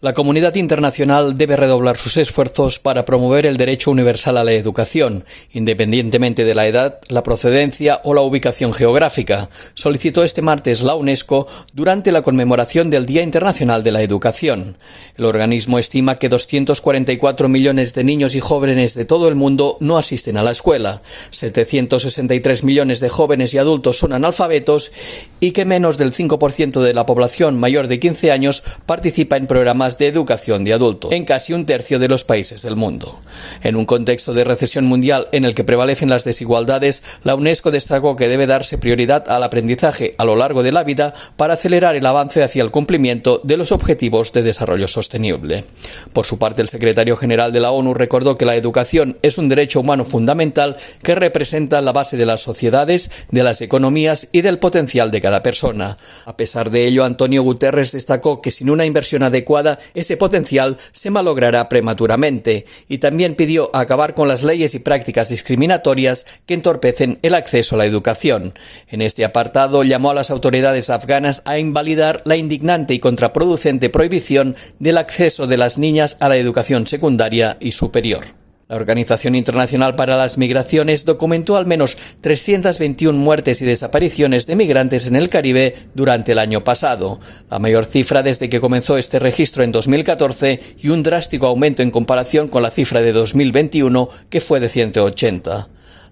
La comunidad internacional debe redoblar sus esfuerzos para promover el derecho universal a la educación, independientemente de la edad, la procedencia o la ubicación geográfica, solicitó este martes la UNESCO durante la conmemoración del Día Internacional de la Educación. El organismo estima que 244 millones de niños y jóvenes de todo el mundo no asisten a la escuela, 763 millones de jóvenes y adultos son analfabetos y que menos del 5% de la población mayor de 15 años participa en programas de educación de adultos en casi un tercio de los países del mundo. En un contexto de recesión mundial en el que prevalecen las desigualdades, la UNESCO destacó que debe darse prioridad al aprendizaje a lo largo de la vida para acelerar el avance hacia el cumplimiento de los objetivos de desarrollo sostenible. Por su parte, el secretario general de la ONU recordó que la educación es un derecho humano fundamental que representa la base de las sociedades, de las economías y del potencial de cada persona. A pesar de ello, Antonio Guterres destacó que sin una inversión adecuada ese potencial se malogrará prematuramente y también pidió acabar con las leyes y prácticas discriminatorias que entorpecen el acceso a la educación. En este apartado llamó a las autoridades afganas a invalidar la indignante y contraproducente prohibición del acceso de las niñas a la educación secundaria y superior. La Organización Internacional para las Migraciones documentó al menos 321 muertes y desapariciones de migrantes en el Caribe durante el año pasado, la mayor cifra desde que comenzó este registro en 2014 y un drástico aumento en comparación con la cifra de 2021 que fue de 180.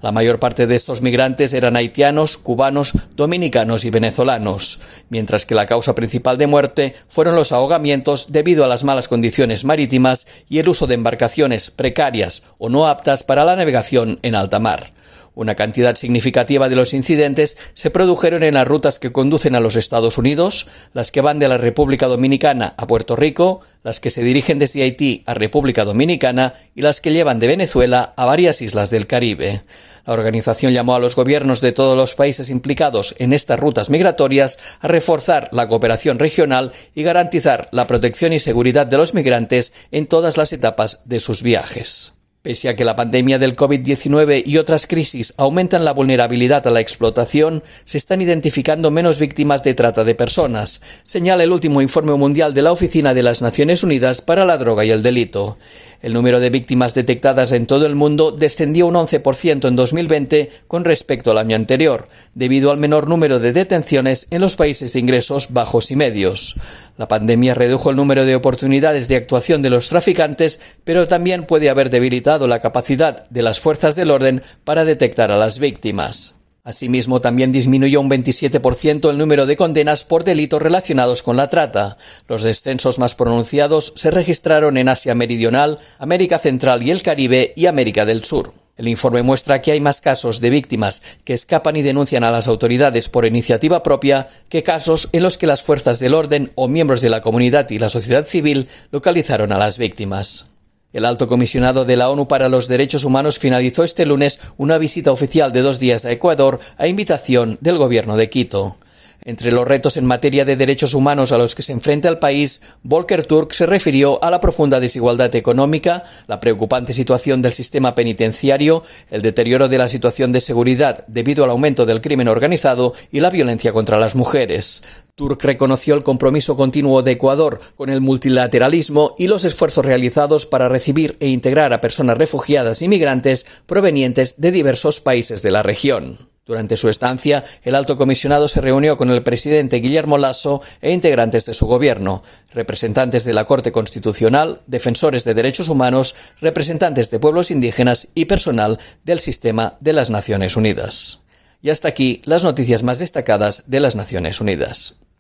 La mayor parte de estos migrantes eran haitianos, cubanos, dominicanos y venezolanos, mientras que la causa principal de muerte fueron los ahogamientos debido a las malas condiciones marítimas y el uso de embarcaciones precarias o no aptas para la navegación en alta mar. Una cantidad significativa de los incidentes se produjeron en las rutas que conducen a los Estados Unidos, las que van de la República Dominicana a Puerto Rico, las que se dirigen desde Haití a República Dominicana y las que llevan de Venezuela a varias islas del Caribe. La organización llamó a los gobiernos de todos los países implicados en estas rutas migratorias a reforzar la cooperación regional y garantizar la protección y seguridad de los migrantes en todas las etapas de sus viajes. Pese a que la pandemia del COVID-19 y otras crisis aumentan la vulnerabilidad a la explotación, se están identificando menos víctimas de trata de personas, señala el último informe mundial de la Oficina de las Naciones Unidas para la Droga y el Delito. El número de víctimas detectadas en todo el mundo descendió un 11% en 2020 con respecto al año anterior, debido al menor número de detenciones en los países de ingresos bajos y medios. La pandemia redujo el número de oportunidades de actuación de los traficantes, pero también puede haber debilitado la capacidad de las fuerzas del orden para detectar a las víctimas. Asimismo, también disminuyó un 27% el número de condenas por delitos relacionados con la trata. Los descensos más pronunciados se registraron en Asia Meridional, América Central y el Caribe y América del Sur. El informe muestra que hay más casos de víctimas que escapan y denuncian a las autoridades por iniciativa propia que casos en los que las fuerzas del orden o miembros de la comunidad y la sociedad civil localizaron a las víctimas. El alto comisionado de la ONU para los Derechos Humanos finalizó este lunes una visita oficial de dos días a Ecuador a invitación del gobierno de Quito. Entre los retos en materia de derechos humanos a los que se enfrenta el país, Volker Turk se refirió a la profunda desigualdad económica, la preocupante situación del sistema penitenciario, el deterioro de la situación de seguridad debido al aumento del crimen organizado y la violencia contra las mujeres. Turk reconoció el compromiso continuo de Ecuador con el multilateralismo y los esfuerzos realizados para recibir e integrar a personas refugiadas y migrantes provenientes de diversos países de la región. Durante su estancia, el alto comisionado se reunió con el presidente Guillermo Lasso e integrantes de su gobierno, representantes de la Corte Constitucional, defensores de derechos humanos, representantes de pueblos indígenas y personal del sistema de las Naciones Unidas. Y hasta aquí las noticias más destacadas de las Naciones Unidas.